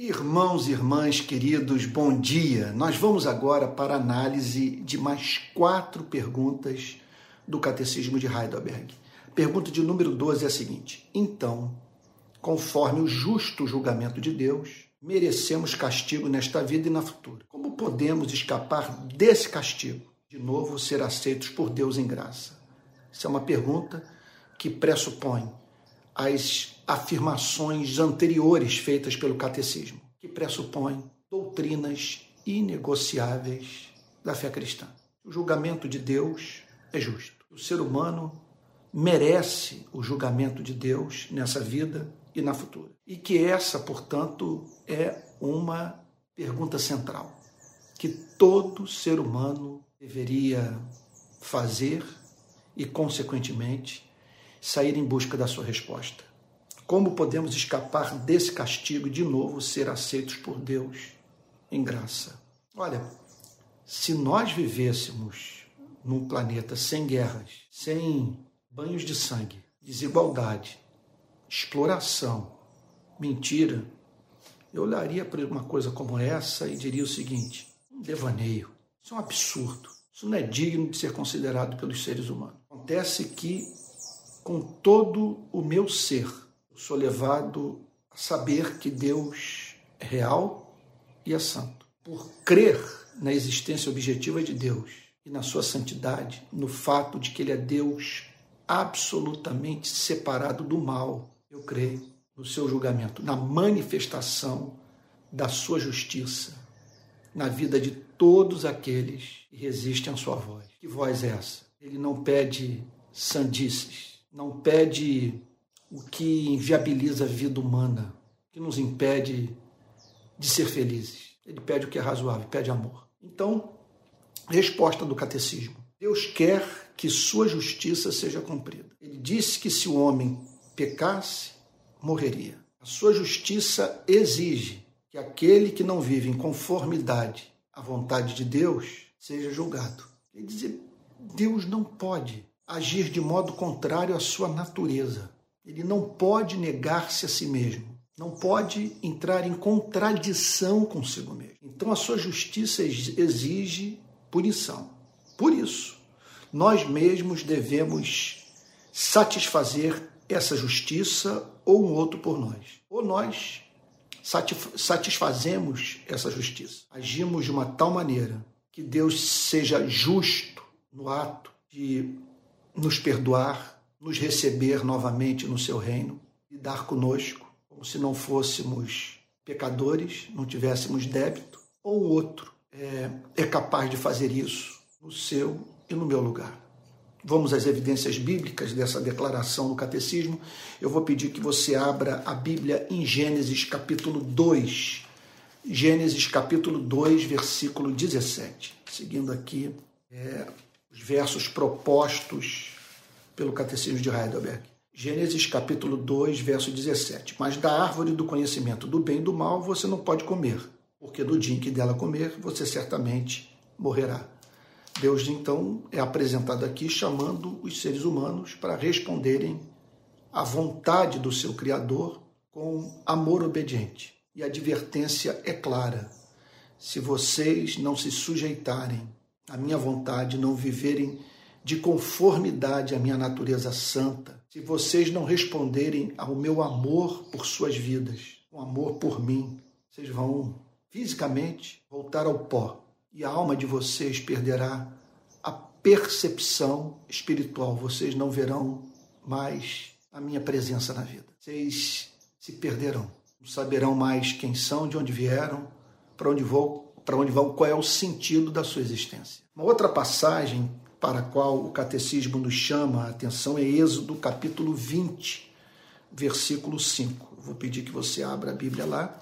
Irmãos e irmãs queridos, bom dia. Nós vamos agora para a análise de mais quatro perguntas do Catecismo de Heidelberg. Pergunta de número 12 é a seguinte: Então, conforme o justo julgamento de Deus, merecemos castigo nesta vida e na futura. Como podemos escapar desse castigo? De novo, ser aceitos por Deus em graça. Isso é uma pergunta que pressupõe as afirmações anteriores feitas pelo catecismo, que pressupõem doutrinas inegociáveis da fé cristã. O julgamento de Deus é justo. O ser humano merece o julgamento de Deus nessa vida e na futura. E que essa, portanto, é uma pergunta central que todo ser humano deveria fazer e, consequentemente, sair em busca da sua resposta. Como podemos escapar desse castigo e de novo ser aceitos por Deus em graça? Olha, se nós vivêssemos num planeta sem guerras, sem banhos de sangue, desigualdade, exploração, mentira, eu olharia para uma coisa como essa e diria o seguinte: um devaneio, isso é um absurdo, isso não é digno de ser considerado pelos seres humanos. Acontece que com todo o meu ser. Eu sou levado a saber que Deus é real e é santo. Por crer na existência objetiva de Deus e na sua santidade, no fato de que Ele é Deus absolutamente separado do mal, eu creio no seu julgamento, na manifestação da sua justiça na vida de todos aqueles que resistem à sua voz. Que voz é essa? Ele não pede sandices, não pede o que inviabiliza a vida humana, que nos impede de ser felizes. Ele pede o que é razoável, pede amor. Então, resposta do catecismo: Deus quer que sua justiça seja cumprida. Ele disse que se o homem pecasse, morreria. A sua justiça exige que aquele que não vive em conformidade à vontade de Deus seja julgado. Quer dizer, Deus não pode agir de modo contrário à sua natureza. Ele não pode negar-se a si mesmo, não pode entrar em contradição consigo mesmo. Então a sua justiça exige punição. Por isso, nós mesmos devemos satisfazer essa justiça ou um outro por nós. Ou nós satisfazemos essa justiça. Agimos de uma tal maneira que Deus seja justo no ato de nos perdoar, nos receber novamente no seu reino, lidar conosco como se não fôssemos pecadores, não tivéssemos débito, ou o outro é, é capaz de fazer isso no seu e no meu lugar. Vamos às evidências bíblicas dessa declaração no catecismo. Eu vou pedir que você abra a Bíblia em Gênesis capítulo 2. Gênesis capítulo 2, versículo 17. Seguindo aqui é, os versos propostos pelo Catecismo de Heidelberg. Gênesis capítulo 2, verso 17. Mas da árvore do conhecimento do bem e do mal você não pode comer, porque do dia em que dela comer, você certamente morrerá. Deus então é apresentado aqui chamando os seres humanos para responderem à vontade do seu Criador com amor obediente. E a advertência é clara: se vocês não se sujeitarem à minha vontade, não viverem de conformidade à minha natureza santa, se vocês não responderem ao meu amor por suas vidas, o amor por mim, vocês vão fisicamente voltar ao pó e a alma de vocês perderá a percepção espiritual. Vocês não verão mais a minha presença na vida. Vocês se perderão. Não saberão mais quem são, de onde vieram, para onde vão, para onde vão, qual é o sentido da sua existência. Uma outra passagem para a qual o catecismo nos chama a atenção é Êxodo capítulo 20, versículo 5. vou pedir que você abra a Bíblia lá,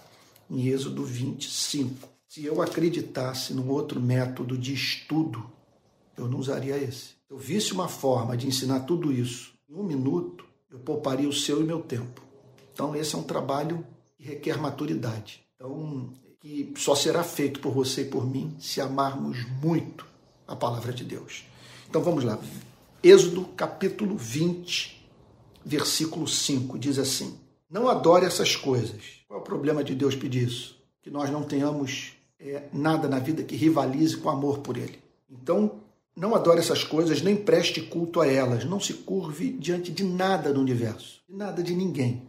em Êxodo 25. Se eu acreditasse num outro método de estudo, eu não usaria esse. Se eu visse uma forma de ensinar tudo isso em um minuto, eu pouparia o seu e meu tempo. Então, esse é um trabalho que requer maturidade. Então, que só será feito por você e por mim se amarmos muito a palavra de Deus. Então, vamos lá. Êxodo capítulo 20, versículo 5 diz assim: Não adore essas coisas. Qual é o problema de Deus pedir isso? Que nós não tenhamos é, nada na vida que rivalize com o amor por Ele. Então, não adore essas coisas, nem preste culto a elas. Não se curve diante de nada no universo, de nada de ninguém,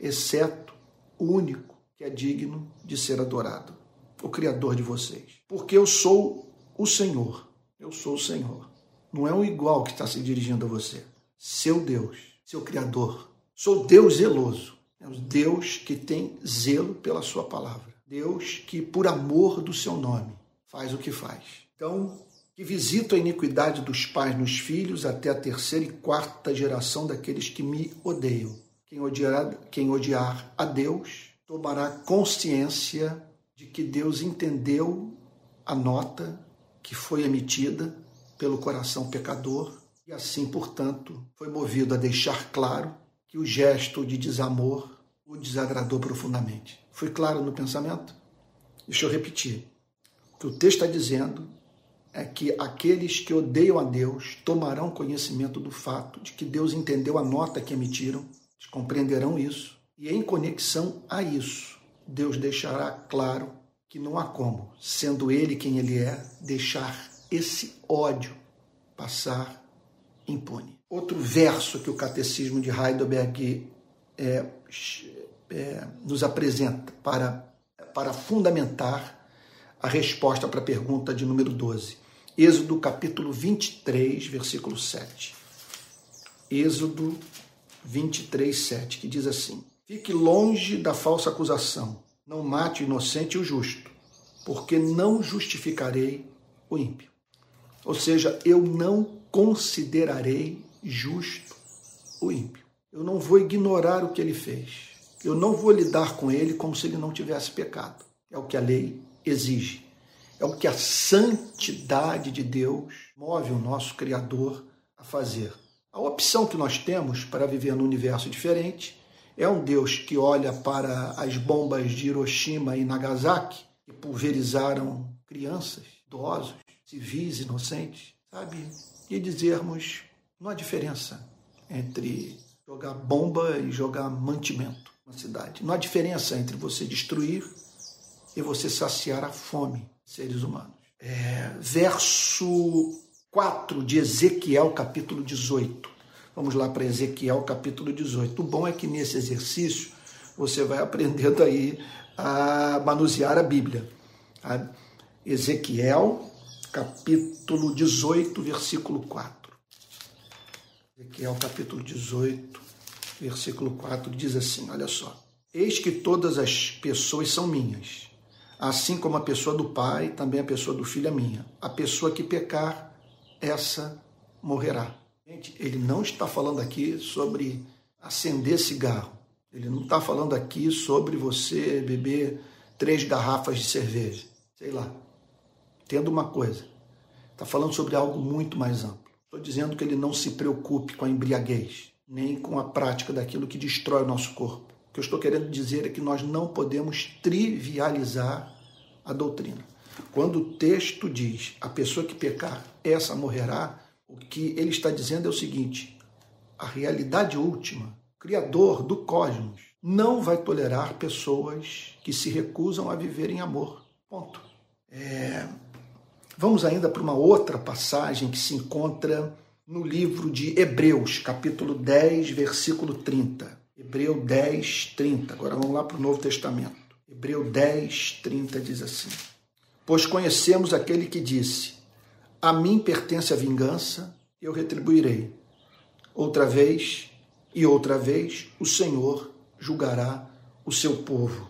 exceto o único que é digno de ser adorado, o Criador de vocês. Porque eu sou o Senhor. Eu sou o Senhor. Não é um igual que está se dirigindo a você. Seu Deus, seu Criador. Sou Deus zeloso. É o Deus que tem zelo pela sua palavra. Deus que, por amor do seu nome, faz o que faz. Então, que visito a iniquidade dos pais nos filhos até a terceira e quarta geração daqueles que me odeiam. Quem odiar, quem odiar a Deus tomará consciência de que Deus entendeu a nota que foi emitida pelo coração pecador e assim, portanto, foi movido a deixar claro que o gesto de desamor o desagradou profundamente. Foi claro no pensamento? Deixa eu repetir. O que o texto está dizendo é que aqueles que odeiam a Deus tomarão conhecimento do fato de que Deus entendeu a nota que emitiram, compreenderão isso, e em conexão a isso, Deus deixará claro que não há como, sendo Ele quem Ele é, deixar esse ódio passar impune. Outro verso que o Catecismo de Heidelberg é, é, nos apresenta para, para fundamentar a resposta para a pergunta de número 12. Êxodo capítulo 23, versículo 7. Êxodo 23, 7, que diz assim: Fique longe da falsa acusação, não mate o inocente e o justo, porque não justificarei o ímpio. Ou seja, eu não considerarei justo o ímpio. Eu não vou ignorar o que ele fez. Eu não vou lidar com ele como se ele não tivesse pecado. É o que a lei exige. É o que a santidade de Deus move o nosso Criador a fazer. A opção que nós temos para viver num universo diferente é um Deus que olha para as bombas de Hiroshima e Nagasaki, que pulverizaram crianças, idosos, civis, inocentes, sabe? E dizermos: não há diferença entre jogar bomba e jogar mantimento na cidade. Não há diferença entre você destruir e você saciar a fome seres humanos. É, verso 4 de Ezequiel, capítulo 18. Vamos lá para Ezequiel, capítulo 18. O bom é que nesse exercício você vai aprendendo aí a manusear a Bíblia. A Ezequiel, capítulo 18, versículo 4. Ezequiel, capítulo 18, versículo 4 diz assim: Olha só. Eis que todas as pessoas são minhas Assim como a pessoa do pai, também a pessoa do filho é minha. A pessoa que pecar, essa morrerá. Gente, ele não está falando aqui sobre acender cigarro. Ele não está falando aqui sobre você beber três garrafas de cerveja. Sei lá. Tendo uma coisa. Está falando sobre algo muito mais amplo. Estou dizendo que ele não se preocupe com a embriaguez, nem com a prática daquilo que destrói o nosso corpo que eu estou querendo dizer é que nós não podemos trivializar a doutrina. Quando o texto diz a pessoa que pecar, essa morrerá, o que ele está dizendo é o seguinte: a realidade última, Criador do cosmos, não vai tolerar pessoas que se recusam a viver em amor. Ponto. É... Vamos ainda para uma outra passagem que se encontra no livro de Hebreus, capítulo 10, versículo 30. Hebreu 10, 30. Agora vamos lá para o Novo Testamento. Hebreu 10, 30 diz assim: Pois conhecemos aquele que disse: A mim pertence a vingança, eu retribuirei. Outra vez e outra vez o Senhor julgará o seu povo.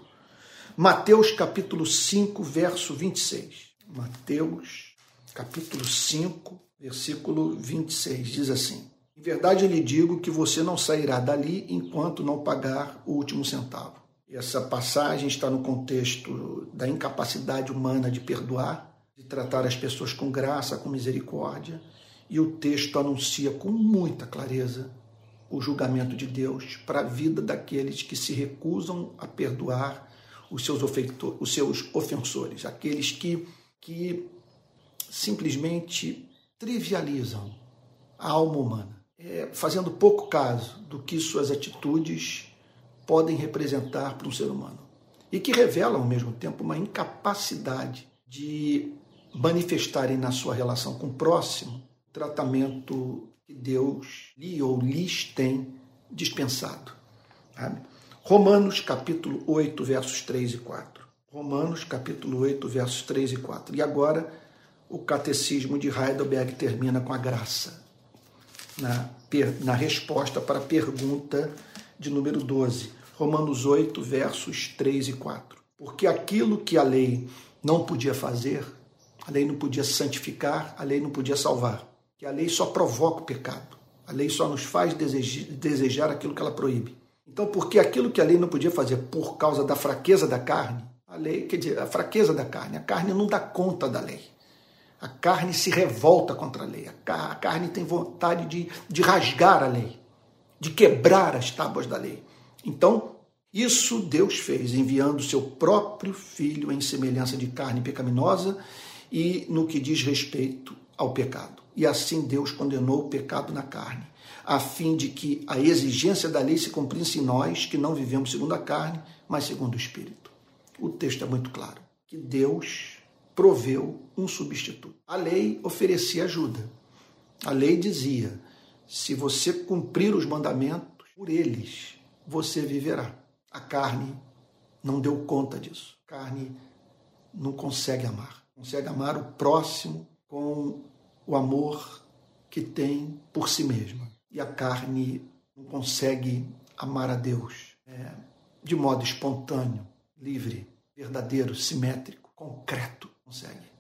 Mateus capítulo 5, verso 26. Mateus capítulo 5, versículo 26 diz assim: em verdade, lhe digo que você não sairá dali enquanto não pagar o último centavo. Essa passagem está no contexto da incapacidade humana de perdoar, de tratar as pessoas com graça, com misericórdia, e o texto anuncia com muita clareza o julgamento de Deus para a vida daqueles que se recusam a perdoar os seus, os seus ofensores, aqueles que, que simplesmente trivializam a alma humana. É, fazendo pouco caso do que suas atitudes podem representar para um ser humano. E que revelam ao mesmo tempo uma incapacidade de manifestarem na sua relação com o próximo o tratamento que Deus lhe ou lhes tem dispensado. Sabe? Romanos capítulo 8, versos 3 e 4. Romanos capítulo 8, versos 3 e 4. E agora o catecismo de Heidelberg termina com a graça, na, na resposta para a pergunta de número 12. Romanos 8, versos 3 e 4. Porque aquilo que a lei não podia fazer, a lei não podia santificar, a lei não podia salvar. Que a lei só provoca o pecado. A lei só nos faz desejar aquilo que ela proíbe. Então, porque aquilo que a lei não podia fazer por causa da fraqueza da carne, a lei, quer dizer, a fraqueza da carne, a carne não dá conta da lei. A carne se revolta contra a lei. A carne tem vontade de, de rasgar a lei, de quebrar as tábuas da lei. Então, isso Deus fez, enviando seu próprio filho em semelhança de carne pecaminosa e no que diz respeito ao pecado. E assim Deus condenou o pecado na carne, a fim de que a exigência da lei se cumprisse em nós, que não vivemos segundo a carne, mas segundo o Espírito. O texto é muito claro, que Deus proveu um substituto. A lei oferecia ajuda. A lei dizia: se você cumprir os mandamentos, por eles você viverá. A carne não deu conta disso. A carne não consegue amar. Consegue amar o próximo com o amor que tem por si mesma. E a carne não consegue amar a Deus é, de modo espontâneo, livre, verdadeiro, simétrico, concreto consegue.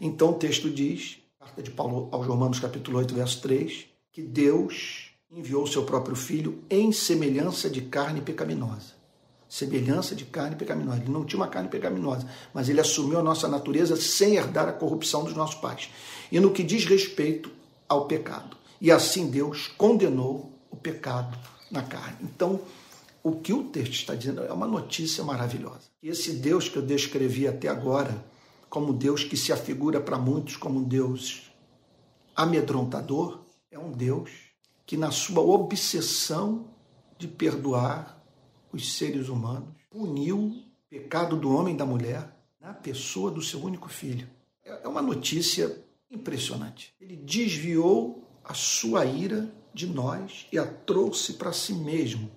Então o texto diz, carta de Paulo aos Romanos, capítulo 8, verso 3, que Deus enviou o seu próprio filho em semelhança de carne pecaminosa. Semelhança de carne pecaminosa. Ele não tinha uma carne pecaminosa, mas ele assumiu a nossa natureza sem herdar a corrupção dos nossos pais. E no que diz respeito ao pecado. E assim Deus condenou o pecado na carne. Então, o que o texto está dizendo é uma notícia maravilhosa. Esse Deus que eu descrevi até agora, como Deus que se afigura para muitos como um Deus amedrontador, é um Deus que, na sua obsessão de perdoar os seres humanos, puniu o pecado do homem e da mulher na pessoa do seu único filho. É, é uma notícia impressionante. Ele desviou a sua ira de nós e a trouxe para si mesmo,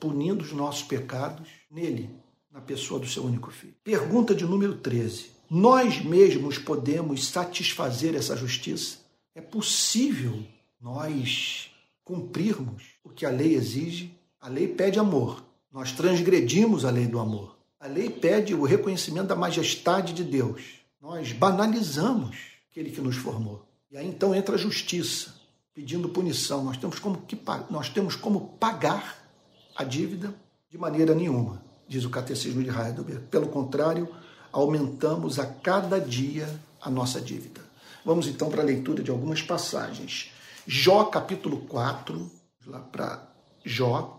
punindo os nossos pecados nele, na pessoa do seu único filho. Pergunta de número 13 nós mesmos podemos satisfazer essa justiça? É possível nós cumprirmos o que a lei exige? A lei pede amor. Nós transgredimos a lei do amor. A lei pede o reconhecimento da majestade de Deus. Nós banalizamos aquele que nos formou. E aí então entra a justiça, pedindo punição. Nós temos como, que, nós temos como pagar a dívida de maneira nenhuma, diz o Catecismo de Heidelberg. Pelo contrário, aumentamos a cada dia a nossa dívida. Vamos então para a leitura de algumas passagens. Jó capítulo 4, lá para Jó.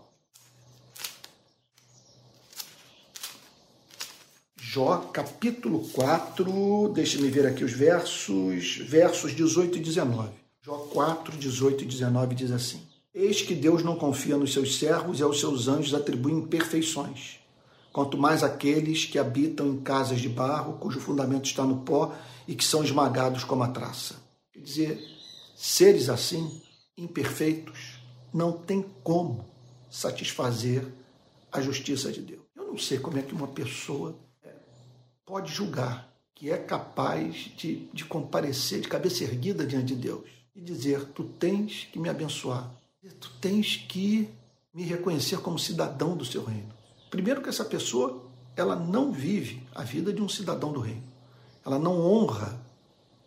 Jó capítulo 4, deixe-me ver aqui os versos, versos 18 e 19. Jó 4, 18 e 19 diz assim: Eis que Deus não confia nos seus servos e aos seus anjos atribui imperfeições quanto mais aqueles que habitam em casas de barro, cujo fundamento está no pó e que são esmagados como a traça. Quer dizer, seres assim, imperfeitos, não tem como satisfazer a justiça de Deus. Eu não sei como é que uma pessoa pode julgar que é capaz de, de comparecer de cabeça erguida diante de Deus e dizer: Tu tens que me abençoar, tu tens que me reconhecer como cidadão do seu reino. Primeiro que essa pessoa, ela não vive a vida de um cidadão do reino. Ela não honra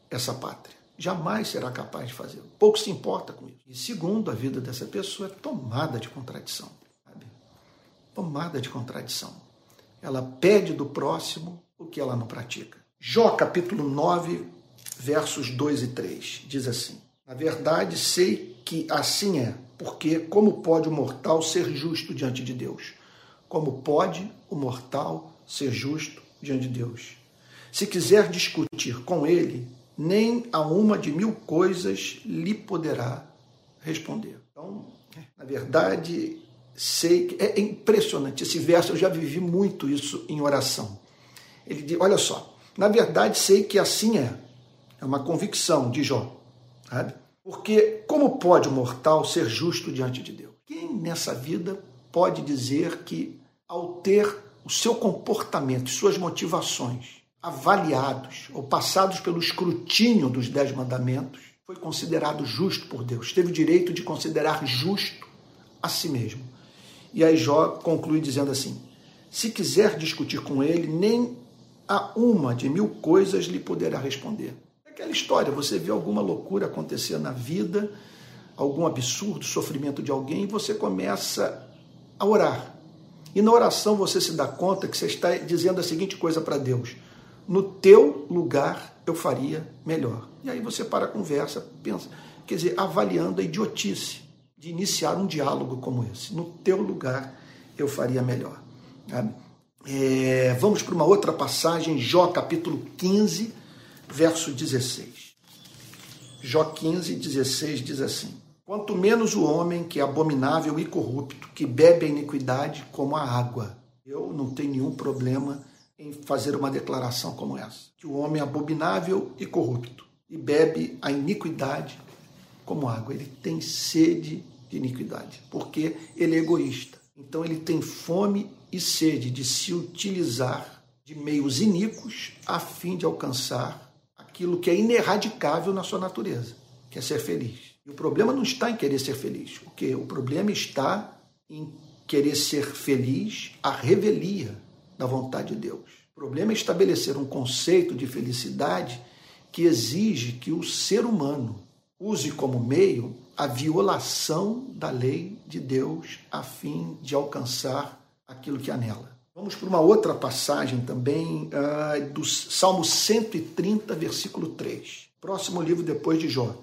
essa pátria. Jamais será capaz de fazê-lo. Pouco se importa com isso. E segundo, a vida dessa pessoa é tomada de contradição. Sabe? Tomada de contradição. Ela pede do próximo que ela não pratica. Jó capítulo 9, versos 2 e 3, diz assim: Na verdade, sei que assim é, porque como pode o mortal ser justo diante de Deus? Como pode o mortal ser justo diante de Deus? Se quiser discutir com ele, nem a uma de mil coisas lhe poderá responder. Então, na verdade, sei que é impressionante esse verso, eu já vivi muito isso em oração. Ele diz, olha só, na verdade sei que assim é. É uma convicção de Jó, sabe? Porque como pode o mortal ser justo diante de Deus? Quem nessa vida pode dizer que ao ter o seu comportamento, suas motivações avaliados ou passados pelo escrutínio dos dez mandamentos, foi considerado justo por Deus, teve o direito de considerar justo a si mesmo. E aí Jó conclui dizendo assim: se quiser discutir com ele, nem a uma de mil coisas lhe poderá responder. É aquela história, você vê alguma loucura acontecer na vida, algum absurdo, sofrimento de alguém, e você começa a orar. E na oração você se dá conta que você está dizendo a seguinte coisa para Deus: no teu lugar eu faria melhor. E aí você para a conversa, pensa, quer dizer, avaliando a idiotice de iniciar um diálogo como esse. No teu lugar eu faria melhor. É, vamos para uma outra passagem, Jó capítulo 15, verso 16. Jó 15, 16 diz assim: Quanto menos o homem que é abominável e corrupto, que bebe a iniquidade como a água. Eu não tenho nenhum problema em fazer uma declaração como essa: que o homem é abominável e corrupto e bebe a iniquidade como água. Ele tem sede de iniquidade, porque ele é egoísta. Então ele tem fome e sede de se utilizar de meios iníquos a fim de alcançar aquilo que é ineradicável na sua natureza, que é ser feliz. E o problema não está em querer ser feliz, o que o problema está em querer ser feliz à revelia da vontade de Deus. O problema é estabelecer um conceito de felicidade que exige que o ser humano use como meio a violação da lei de Deus a fim de alcançar aquilo que anela. Vamos para uma outra passagem também uh, do Salmo 130, versículo 3. Próximo livro depois de Jó.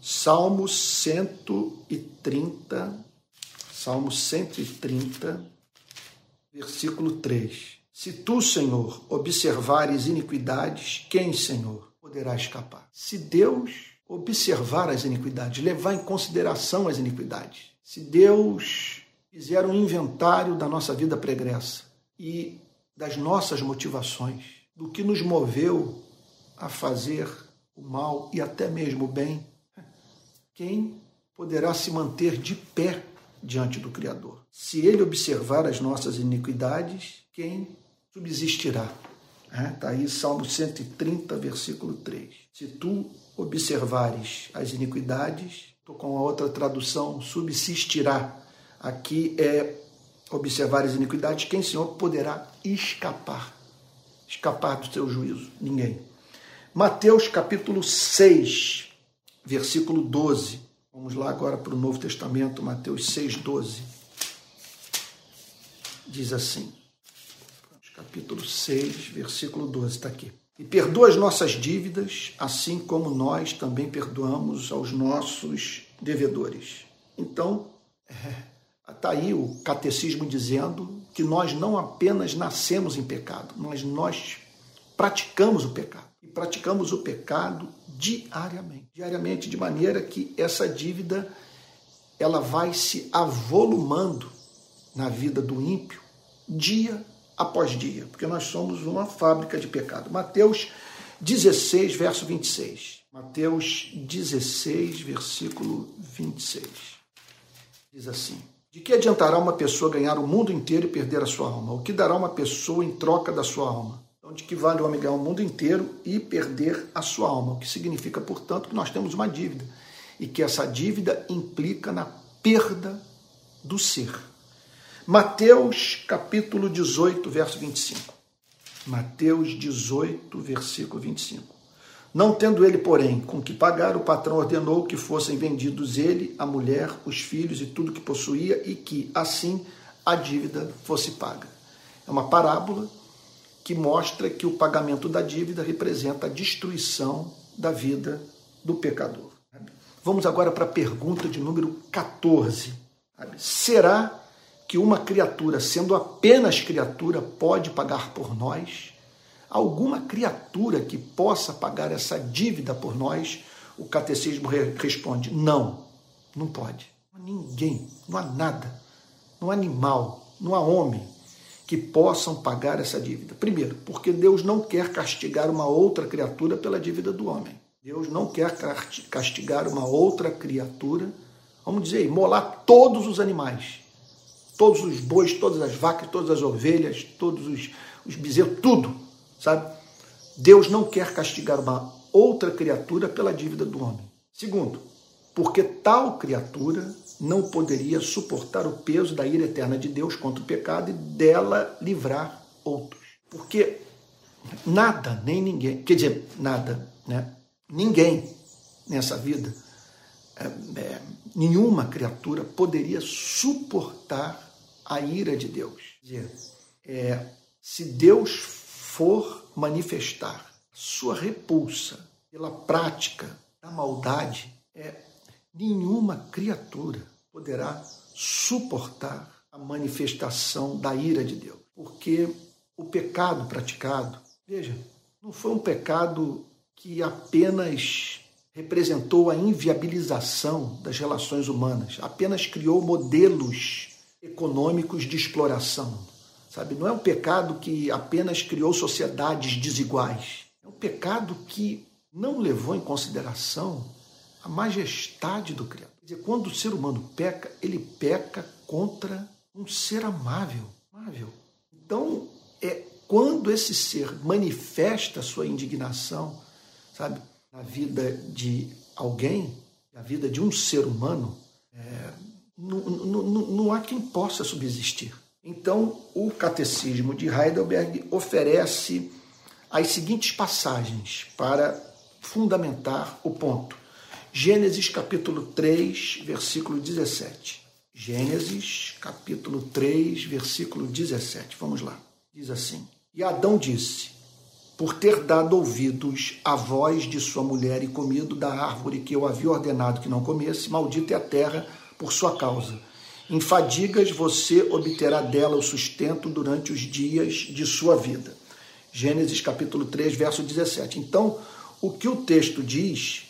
Salmo 130, Salmo 130, versículo 3. Se tu, Senhor, observares iniquidades, quem, Senhor, poderá escapar? Se Deus observar as iniquidades, levar em consideração as iniquidades, se Deus fizer um inventário da nossa vida pregressa e das nossas motivações, do que nos moveu a fazer o mal e até mesmo o bem, quem poderá se manter de pé diante do Criador? Se ele observar as nossas iniquidades, quem subsistirá. Está é, aí Salmo 130, versículo 3. Se tu observares as iniquidades, com a outra tradução, subsistirá. Aqui é observar as iniquidades, quem, Senhor, poderá escapar? Escapar do seu juízo? Ninguém. Mateus capítulo 6, versículo 12. Vamos lá agora para o Novo Testamento, Mateus 6, 12. Diz assim: capítulo 6, versículo 12, está aqui. E perdoa as nossas dívidas, assim como nós também perdoamos aos nossos devedores. Então, está é, aí o catecismo dizendo que nós não apenas nascemos em pecado, mas nós praticamos o pecado. E praticamos o pecado diariamente. Diariamente, de maneira que essa dívida ela vai se avolumando na vida do ímpio dia após dia, porque nós somos uma fábrica de pecado. Mateus 16, verso 26. Mateus 16, versículo 26. Diz assim: De que adiantará uma pessoa ganhar o mundo inteiro e perder a sua alma? O que dará uma pessoa em troca da sua alma? Então, de que vale o homem ganhar o mundo inteiro e perder a sua alma? O que significa, portanto, que nós temos uma dívida e que essa dívida implica na perda do ser. Mateus capítulo 18, verso 25. Mateus 18, versículo 25. Não tendo ele, porém, com que pagar, o patrão ordenou que fossem vendidos ele, a mulher, os filhos e tudo que possuía, e que, assim, a dívida fosse paga. É uma parábola que mostra que o pagamento da dívida representa a destruição da vida do pecador. Vamos agora para a pergunta de número 14. Será que uma criatura, sendo apenas criatura, pode pagar por nós? Alguma criatura que possa pagar essa dívida por nós? O catecismo responde: não, não pode. Ninguém, não há nada não há animal, não há homem que possam pagar essa dívida. Primeiro, porque Deus não quer castigar uma outra criatura pela dívida do homem. Deus não quer castigar uma outra criatura, vamos dizer, imolar todos os animais, todos os bois, todas as vacas, todas as ovelhas, todos os, os bezerros, tudo, sabe? Deus não quer castigar uma outra criatura pela dívida do homem. Segundo, porque tal criatura não poderia suportar o peso da ira eterna de Deus contra o pecado e dela livrar outros. Porque nada, nem ninguém, quer dizer, nada, né? Ninguém nessa vida, é, é, nenhuma criatura poderia suportar a ira de Deus. É, se Deus for manifestar sua repulsa pela prática da maldade, é, nenhuma criatura poderá suportar a manifestação da ira de Deus. Porque o pecado praticado, veja, não foi um pecado que apenas representou a inviabilização das relações humanas, apenas criou modelos econômicos de exploração. Sabe, não é um pecado que apenas criou sociedades desiguais. É um pecado que não levou em consideração a majestade do Criador. Quer dizer, quando o ser humano peca, ele peca contra um ser amável. amável. Então, é quando esse ser manifesta sua indignação, sabe, na vida de alguém, na vida de um ser humano, é, não, não, não há quem possa subsistir. Então, o Catecismo de Heidelberg oferece as seguintes passagens para fundamentar o ponto. Gênesis capítulo 3, versículo 17. Gênesis capítulo 3, versículo 17. Vamos lá. Diz assim: E Adão disse: Por ter dado ouvidos à voz de sua mulher e comido da árvore que eu havia ordenado que não comesse, maldita é a terra por sua causa. Em fadigas você obterá dela o sustento durante os dias de sua vida. Gênesis capítulo 3, verso 17. Então, o que o texto diz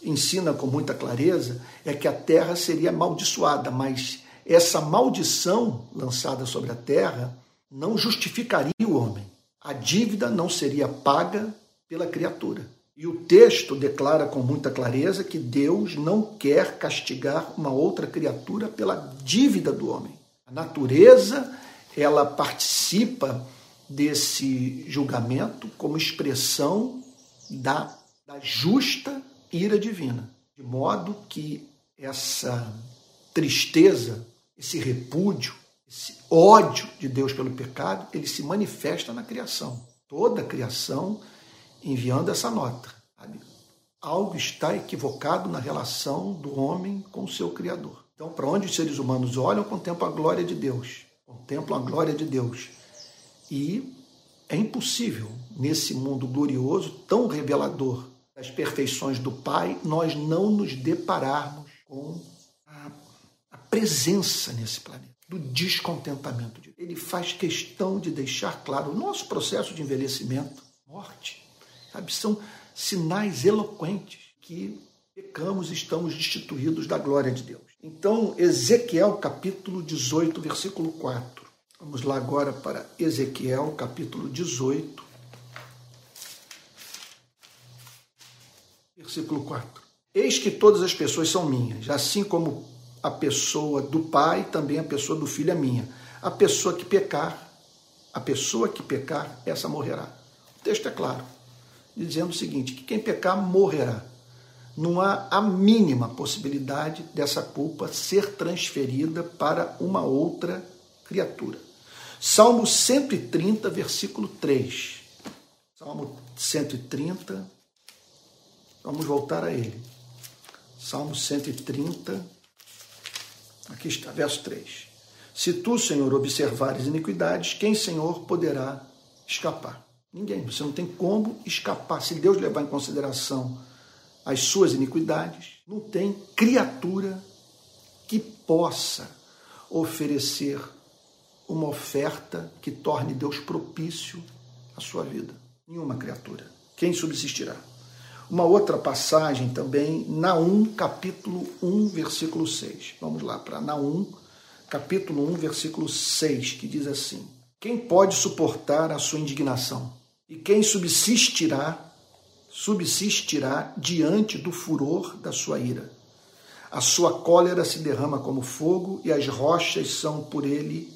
ensina com muita clareza é que a terra seria amaldiçoada, mas essa maldição lançada sobre a terra não justificaria o homem. A dívida não seria paga pela criatura. E o texto declara com muita clareza que Deus não quer castigar uma outra criatura pela dívida do homem. A natureza, ela participa desse julgamento como expressão da, da justa ira divina, de modo que essa tristeza, esse repúdio, esse ódio de Deus pelo pecado, ele se manifesta na criação. Toda a criação enviando essa nota. Sabe? Algo está equivocado na relação do homem com o seu Criador. Então, para onde os seres humanos olham, contemplam a glória de Deus. Contemplam a glória de Deus. E é impossível, nesse mundo glorioso, tão revelador das perfeições do Pai, nós não nos depararmos com a, a presença nesse planeta, do descontentamento. De Ele faz questão de deixar claro o nosso processo de envelhecimento, morte, sabe? São sinais eloquentes que pecamos e estamos destituídos da glória de Deus. Então, Ezequiel capítulo 18, versículo 4. Vamos lá agora para Ezequiel capítulo 18, versículo 4. Eis que todas as pessoas são minhas, assim como a pessoa do Pai, também a pessoa do Filho é minha. A pessoa que pecar, a pessoa que pecar, essa morrerá. O texto é claro, dizendo o seguinte: que quem pecar morrerá. Não há a mínima possibilidade dessa culpa ser transferida para uma outra criatura. Salmo 130, versículo 3. Salmo 130, Vamos voltar a ele. Salmo 130, aqui está, verso 3. Se tu, Senhor, observares iniquidades, quem, Senhor, poderá escapar? Ninguém. Você não tem como escapar. Se Deus levar em consideração as suas iniquidades, não tem criatura que possa oferecer uma oferta que torne Deus propício à sua vida. Nenhuma criatura. Quem subsistirá? Uma outra passagem também, Naum, capítulo 1, versículo 6. Vamos lá para Naum, capítulo 1, versículo 6, que diz assim: Quem pode suportar a sua indignação? E quem subsistirá, subsistirá diante do furor da sua ira? A sua cólera se derrama como fogo e as rochas são por ele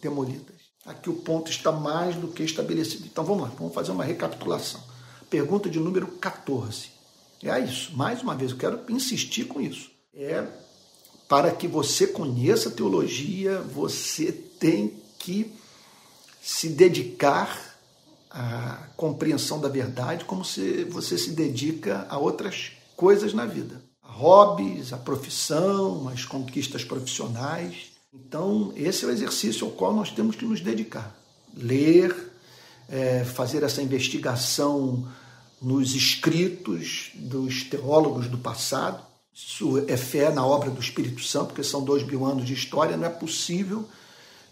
demolidas. Aqui o ponto está mais do que estabelecido. Então vamos lá, vamos fazer uma recapitulação. Pergunta de número 14. É isso, mais uma vez, eu quero insistir com isso. É para que você conheça teologia, você tem que se dedicar à compreensão da verdade como se você se dedica a outras coisas na vida hobbies, a profissão, as conquistas profissionais. Então, esse é o exercício ao qual nós temos que nos dedicar. Ler, é, fazer essa investigação nos escritos dos teólogos do passado. Isso é fé na obra do Espírito Santo, porque são dois mil anos de história, não é possível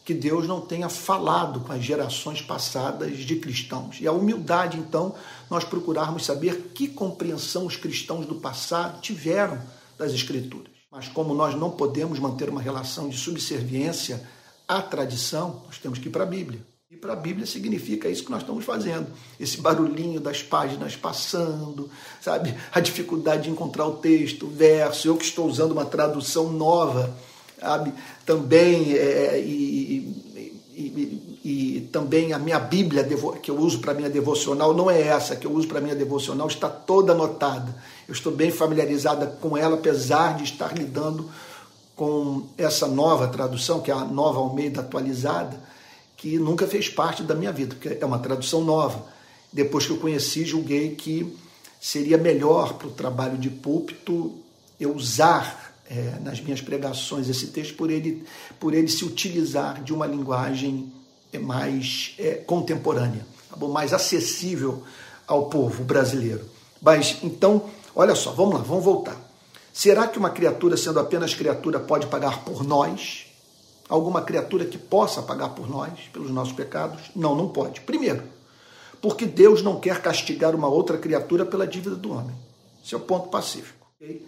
que Deus não tenha falado com as gerações passadas de cristãos. E a humildade, então, nós procurarmos saber que compreensão os cristãos do passado tiveram das Escrituras. Mas como nós não podemos manter uma relação de subserviência à tradição, nós temos que ir para a Bíblia. E para a Bíblia significa isso que nós estamos fazendo. Esse barulhinho das páginas passando, sabe? A dificuldade de encontrar o texto, o verso. Eu que estou usando uma tradução nova sabe? Também, é, e, e, e, também a minha Bíblia que eu uso para minha devocional não é essa que eu uso para minha devocional, está toda anotada. Eu estou bem familiarizada com ela, apesar de estar lidando com essa nova tradução, que é a nova Almeida atualizada, que nunca fez parte da minha vida, porque é uma tradução nova. Depois que eu conheci, julguei que seria melhor para o trabalho de púlpito eu usar é, nas minhas pregações esse texto por ele, por ele se utilizar de uma linguagem mais é, contemporânea, tá mais acessível ao povo brasileiro. Mas então, olha só, vamos lá, vamos voltar. Será que uma criatura, sendo apenas criatura, pode pagar por nós? Alguma criatura que possa pagar por nós, pelos nossos pecados? Não, não pode. Primeiro, porque Deus não quer castigar uma outra criatura pela dívida do homem. Esse é o ponto pacífico. Okay?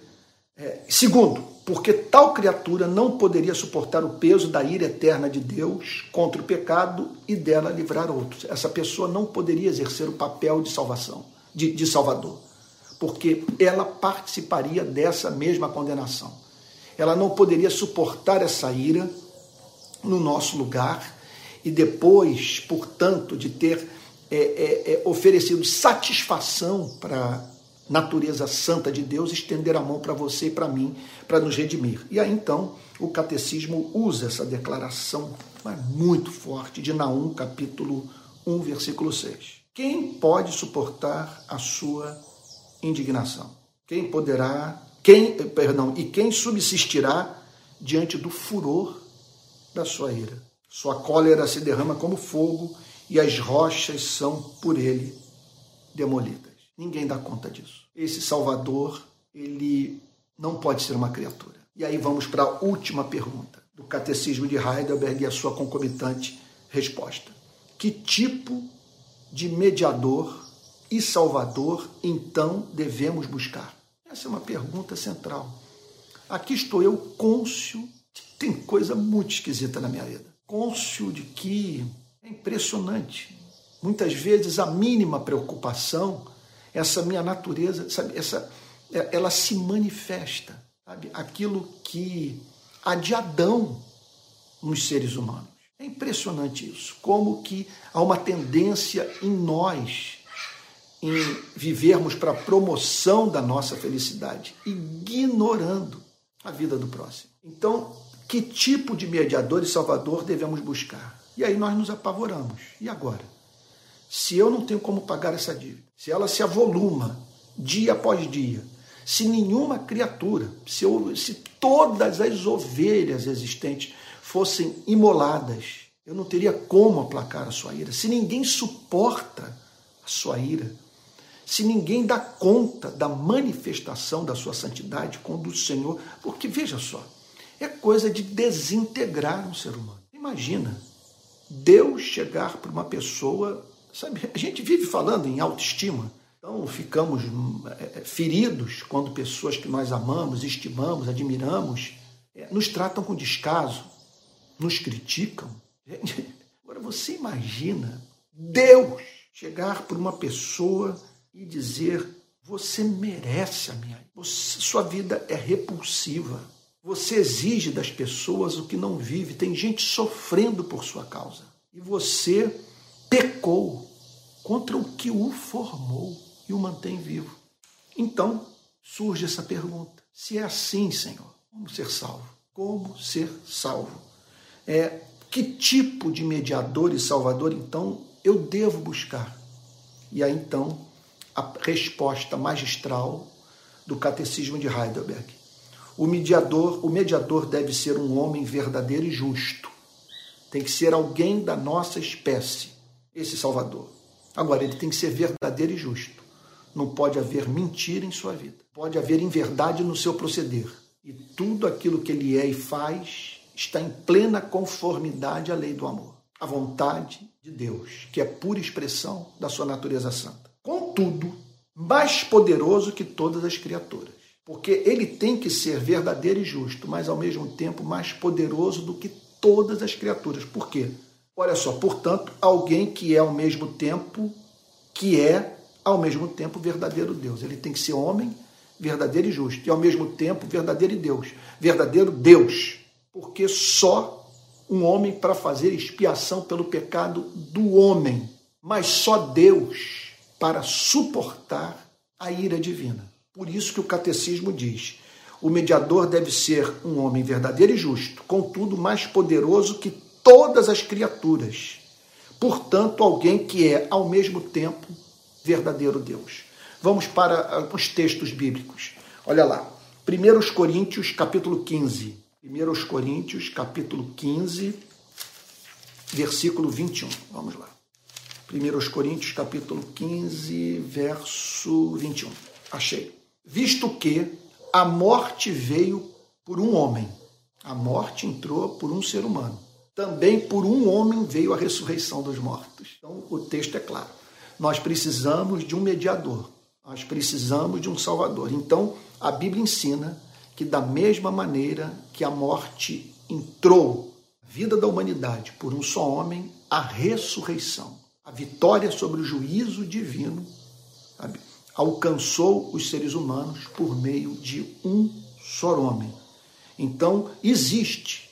É, segundo, porque tal criatura não poderia suportar o peso da ira eterna de Deus contra o pecado e dela livrar outros. Essa pessoa não poderia exercer o papel de salvação, de, de salvador, porque ela participaria dessa mesma condenação. Ela não poderia suportar essa ira no nosso lugar e depois, portanto, de ter é, é, é oferecido satisfação para natureza santa de Deus estender a mão para você e para mim, para nos redimir. E aí então o catecismo usa essa declaração muito forte de Naum, capítulo 1, versículo 6. Quem pode suportar a sua indignação? Quem poderá, quem, perdão, e quem subsistirá diante do furor da sua ira? Sua cólera se derrama como fogo e as rochas são por ele demolidas. Ninguém dá conta disso. Esse Salvador, ele não pode ser uma criatura. E aí vamos para a última pergunta do Catecismo de Heidelberg e a sua concomitante resposta. Que tipo de mediador e salvador então devemos buscar? Essa é uma pergunta central. Aqui estou eu, côncio, tem coisa muito esquisita na minha vida. Côncio de que é impressionante. Muitas vezes a mínima preocupação essa minha natureza, sabe, essa, é, ela se manifesta, sabe, aquilo que há de Adão nos seres humanos. É impressionante isso, como que há uma tendência em nós em vivermos para a promoção da nossa felicidade, ignorando a vida do próximo. Então, que tipo de mediador e salvador devemos buscar? E aí nós nos apavoramos. E agora? Se eu não tenho como pagar essa dívida, se ela se avoluma dia após dia, se nenhuma criatura, se, eu, se todas as ovelhas existentes fossem imoladas, eu não teria como aplacar a sua ira. Se ninguém suporta a sua ira, se ninguém dá conta da manifestação da sua santidade quando o Senhor. Porque veja só, é coisa de desintegrar um ser humano. Imagina Deus chegar para uma pessoa Sabe, a gente vive falando em autoestima, então ficamos é, é, feridos quando pessoas que nós amamos, estimamos, admiramos, é, nos tratam com descaso, nos criticam. Agora você imagina Deus chegar para uma pessoa e dizer: Você merece a minha. Você, sua vida é repulsiva. Você exige das pessoas o que não vive. Tem gente sofrendo por sua causa. E você pecou contra o que o formou e o mantém vivo. Então surge essa pergunta: se é assim, Senhor, como ser salvo? Como ser salvo? É, que tipo de mediador e salvador, então, eu devo buscar? E aí, então, a resposta magistral do Catecismo de Heidelberg. O mediador, o mediador deve ser um homem verdadeiro e justo. Tem que ser alguém da nossa espécie, esse Salvador. Agora, ele tem que ser verdadeiro e justo. Não pode haver mentira em sua vida. Pode haver inverdade no seu proceder. E tudo aquilo que ele é e faz está em plena conformidade à lei do amor, à vontade de Deus, que é pura expressão da sua natureza santa. Contudo, mais poderoso que todas as criaturas, porque ele tem que ser verdadeiro e justo, mas ao mesmo tempo mais poderoso do que todas as criaturas. Por quê? Olha só, portanto, alguém que é ao mesmo tempo que é ao mesmo tempo verdadeiro Deus. Ele tem que ser homem, verdadeiro e justo, e ao mesmo tempo verdadeiro e Deus, verdadeiro Deus, porque só um homem para fazer expiação pelo pecado do homem, mas só Deus para suportar a ira divina. Por isso que o catecismo diz: o mediador deve ser um homem verdadeiro e justo, contudo mais poderoso que todas as criaturas. Portanto, alguém que é ao mesmo tempo verdadeiro Deus. Vamos para ah, os textos bíblicos. Olha lá. 1 Coríntios, capítulo 15. 1 Coríntios, capítulo 15, versículo 21. Vamos lá. 1 Coríntios, capítulo 15, verso 21. Achei. Visto que a morte veio por um homem, a morte entrou por um ser humano. Também por um homem veio a ressurreição dos mortos. Então, o texto é claro. Nós precisamos de um mediador, nós precisamos de um salvador. Então, a Bíblia ensina que, da mesma maneira que a morte entrou na vida da humanidade por um só homem, a ressurreição, a vitória sobre o juízo divino, sabe, alcançou os seres humanos por meio de um só homem. Então, existe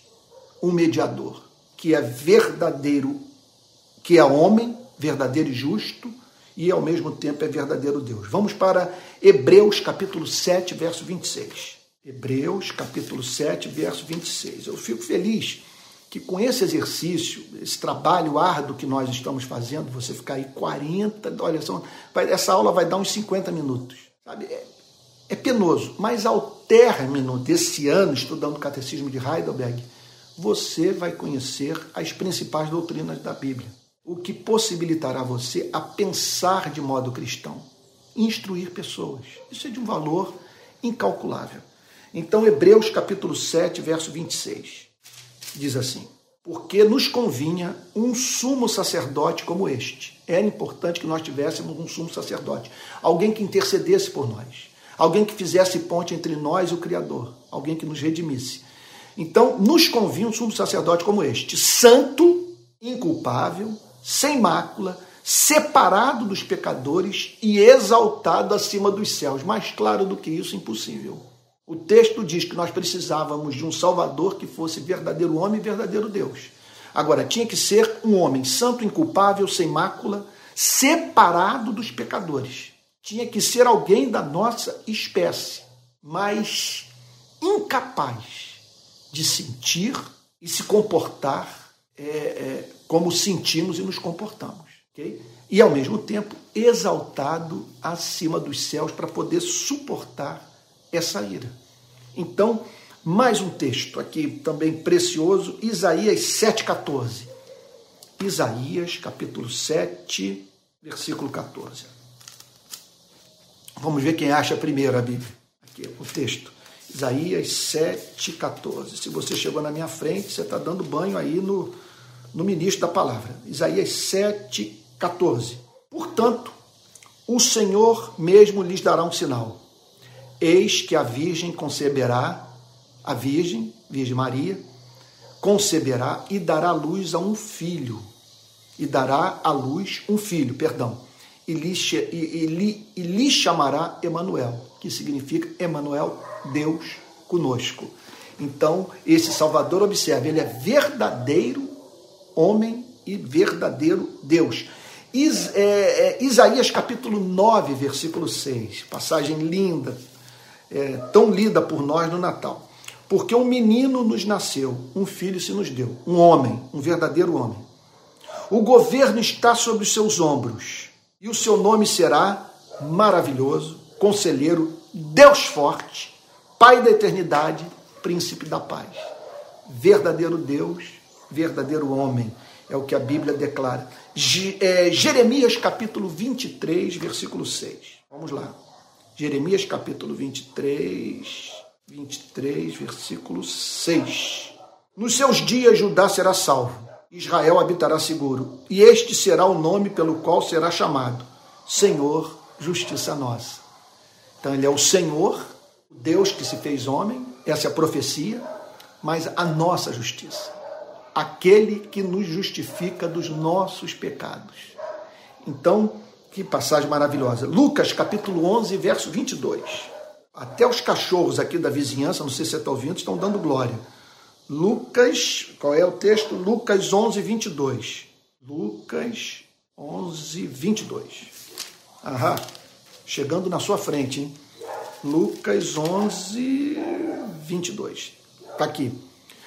um mediador que é verdadeiro, que é homem, verdadeiro e justo, e ao mesmo tempo é verdadeiro Deus. Vamos para Hebreus capítulo 7, verso 26. Hebreus, capítulo 7, verso 26. Eu fico feliz que com esse exercício, esse trabalho árduo que nós estamos fazendo, você ficar aí 40, olha só, essa aula vai dar uns 50 minutos, sabe? É, é penoso, mas ao término desse ano estudando o Catecismo de Heidelberg, você vai conhecer as principais doutrinas da Bíblia, o que possibilitará você a pensar de modo cristão, instruir pessoas. Isso é de um valor incalculável. Então, Hebreus capítulo 7, verso 26, diz assim: Porque nos convinha um sumo sacerdote como este. Era importante que nós tivéssemos um sumo sacerdote, alguém que intercedesse por nós, alguém que fizesse ponte entre nós e o Criador, alguém que nos redimisse. Então, nos convinha um sumo sacerdote como este, santo, inculpável, sem mácula, separado dos pecadores e exaltado acima dos céus. Mais claro do que isso, impossível. O texto diz que nós precisávamos de um Salvador que fosse verdadeiro homem e verdadeiro Deus. Agora, tinha que ser um homem santo, inculpável, sem mácula, separado dos pecadores. Tinha que ser alguém da nossa espécie, mas incapaz de sentir e se comportar é, é, como sentimos e nos comportamos. Okay? E, ao mesmo tempo, exaltado acima dos céus para poder suportar essa ira. Então, mais um texto aqui também precioso, Isaías 7,14. Isaías, capítulo 7, versículo 14. Vamos ver quem acha primeiro a Bíblia. Aqui o texto. Isaías 7,14. Se você chegou na minha frente, você está dando banho aí no, no ministro da palavra. Isaías 7,14. Portanto, o Senhor mesmo lhes dará um sinal Eis que a Virgem conceberá, a Virgem, Virgem Maria, conceberá e dará luz a um filho. E dará à luz um filho, perdão. E lhe, e, e, e lhe chamará Emanuel, que significa Emanuel, Deus conosco. Então, esse Salvador, observe, ele é verdadeiro homem e verdadeiro Deus. Is, é, é, Isaías capítulo 9, versículo 6, passagem linda, é, tão lida por nós no Natal. Porque um menino nos nasceu, um filho se nos deu, um homem, um verdadeiro homem. O governo está sobre os seus ombros, e o seu nome será maravilhoso, conselheiro, Deus forte, Pai da eternidade, príncipe da paz. Verdadeiro Deus, verdadeiro homem, é o que a Bíblia declara. É, Jeremias capítulo 23, versículo 6. Vamos lá. Jeremias capítulo 23, 23, versículo 6. Nos seus dias Judá será salvo, Israel habitará seguro, e este será o nome pelo qual será chamado Senhor, justiça nossa. Então ele é o Senhor, o Deus que se fez homem, essa é a profecia, mas a nossa justiça. Aquele que nos justifica dos nossos pecados. Então, que passagem maravilhosa. Lucas capítulo 11, verso 22. Até os cachorros aqui da vizinhança, não sei se você está ouvindo, estão dando glória. Lucas, qual é o texto? Lucas 11, 22. Lucas 11, 22. Aham, chegando na sua frente, hein? Lucas 11, 22. Está aqui.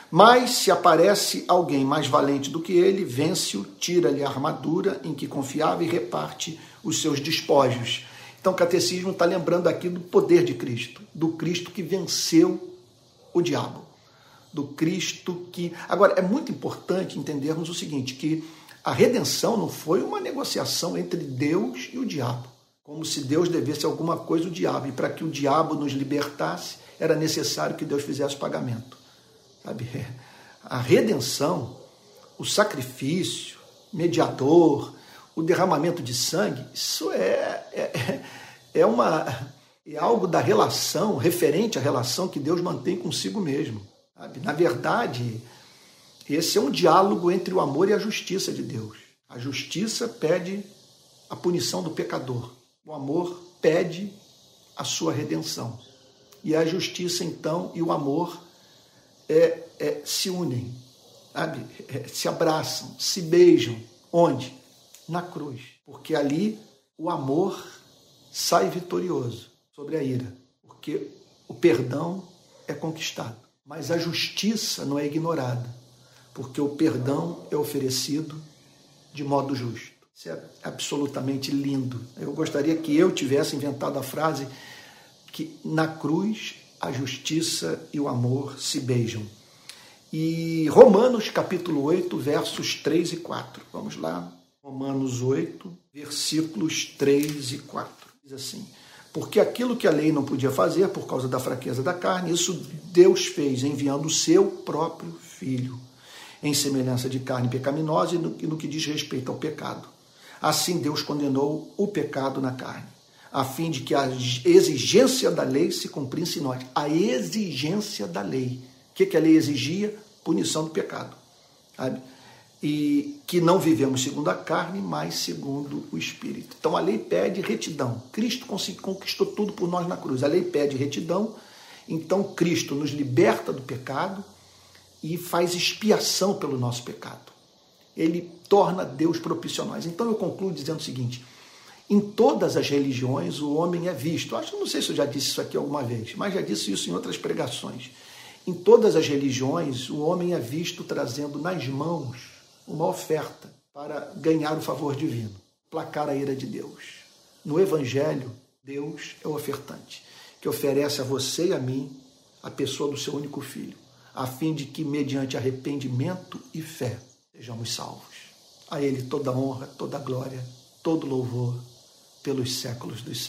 Mas se aparece alguém mais valente do que ele, vence-o, tira-lhe a armadura em que confiava e reparte os seus despojos. Então, o catecismo está lembrando aqui do poder de Cristo, do Cristo que venceu o diabo, do Cristo que. Agora, é muito importante entendermos o seguinte: que a redenção não foi uma negociação entre Deus e o diabo como se Deus devesse alguma coisa ao diabo. E para que o diabo nos libertasse, era necessário que Deus fizesse o pagamento. Sabe? A redenção, o sacrifício, mediador, o derramamento de sangue, isso é, é, é, uma, é algo da relação, referente à relação que Deus mantém consigo mesmo. Sabe? Na verdade, esse é um diálogo entre o amor e a justiça de Deus. A justiça pede a punição do pecador. O amor pede a sua redenção. E a justiça, então, e o amor é, é, se unem, sabe? É, se abraçam, se beijam. Onde? Na cruz. Porque ali o amor sai vitorioso sobre a ira. Porque o perdão é conquistado. Mas a justiça não é ignorada. Porque o perdão é oferecido de modo justo. Isso é absolutamente lindo. Eu gostaria que eu tivesse inventado a frase que na cruz a justiça e o amor se beijam. E Romanos capítulo 8, versos 3 e 4. Vamos lá. Romanos 8, versículos 3 e 4. Diz assim: Porque aquilo que a lei não podia fazer por causa da fraqueza da carne, isso Deus fez, enviando o seu próprio filho, em semelhança de carne pecaminosa e no, e no que diz respeito ao pecado Assim Deus condenou o pecado na carne, a fim de que a exigência da lei se cumprisse em nós. A exigência da lei. O que, que a lei exigia? Punição do pecado. Sabe? E que não vivemos segundo a carne, mas segundo o Espírito. Então a lei pede retidão. Cristo conquistou tudo por nós na cruz. A lei pede retidão. Então Cristo nos liberta do pecado e faz expiação pelo nosso pecado. Ele torna Deus nós. Então eu concluo dizendo o seguinte: em todas as religiões o homem é visto. Acho não sei se eu já disse isso aqui alguma vez, mas já disse isso em outras pregações. Em todas as religiões o homem é visto trazendo nas mãos uma oferta para ganhar o favor divino, placar a ira de Deus. No evangelho, Deus é o ofertante, que oferece a você e a mim a pessoa do seu único filho, a fim de que mediante arrependimento e fé sejamos salvos. A Ele toda honra, toda glória, todo louvor pelos séculos dos séculos.